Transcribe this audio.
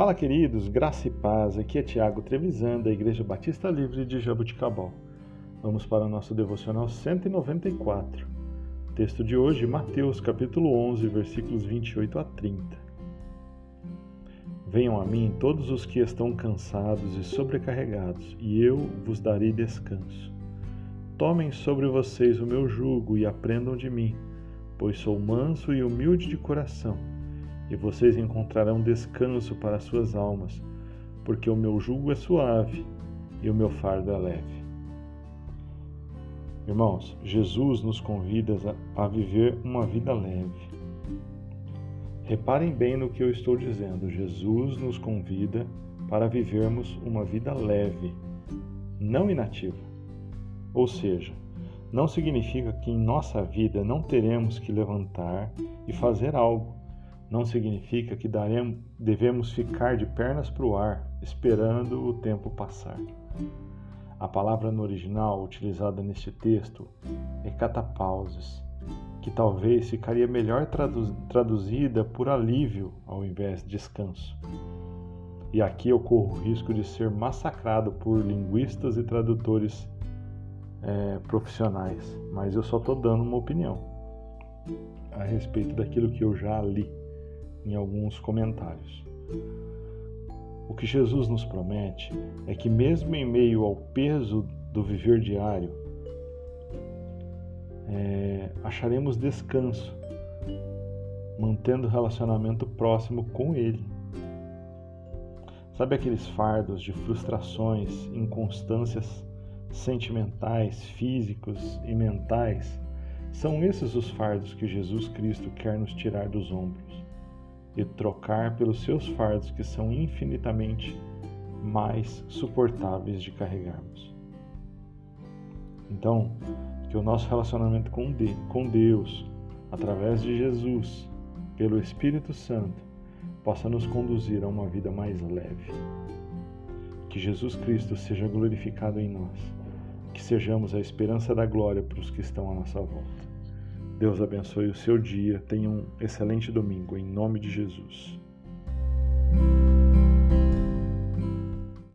Fala, queridos, graça e paz. Aqui é Tiago Trevisan, da Igreja Batista Livre de Jabuticabal. Vamos para o nosso devocional 194. Texto de hoje, Mateus, capítulo 11, versículos 28 a 30. Venham a mim todos os que estão cansados e sobrecarregados, e eu vos darei descanso. Tomem sobre vocês o meu jugo e aprendam de mim, pois sou manso e humilde de coração e vocês encontrarão descanso para suas almas, porque o meu jugo é suave e o meu fardo é leve. Irmãos, Jesus nos convida a viver uma vida leve. Reparem bem no que eu estou dizendo. Jesus nos convida para vivermos uma vida leve, não inativa. Ou seja, não significa que em nossa vida não teremos que levantar e fazer algo não significa que daremos, devemos ficar de pernas para o ar, esperando o tempo passar. A palavra no original utilizada neste texto é catapauses, que talvez ficaria melhor traduzida por alívio ao invés de descanso. E aqui eu corro o risco de ser massacrado por linguistas e tradutores é, profissionais, mas eu só estou dando uma opinião a respeito daquilo que eu já li em alguns comentários. O que Jesus nos promete é que, mesmo em meio ao peso do viver diário, é, acharemos descanso, mantendo relacionamento próximo com Ele. Sabe aqueles fardos de frustrações, inconstâncias sentimentais, físicos e mentais? São esses os fardos que Jesus Cristo quer nos tirar dos ombros e trocar pelos seus fardos que são infinitamente mais suportáveis de carregarmos. Então, que o nosso relacionamento com Deus, através de Jesus, pelo Espírito Santo, possa nos conduzir a uma vida mais leve. Que Jesus Cristo seja glorificado em nós, que sejamos a esperança da glória para os que estão à nossa volta. Deus abençoe o seu dia. Tenha um excelente domingo, em nome de Jesus.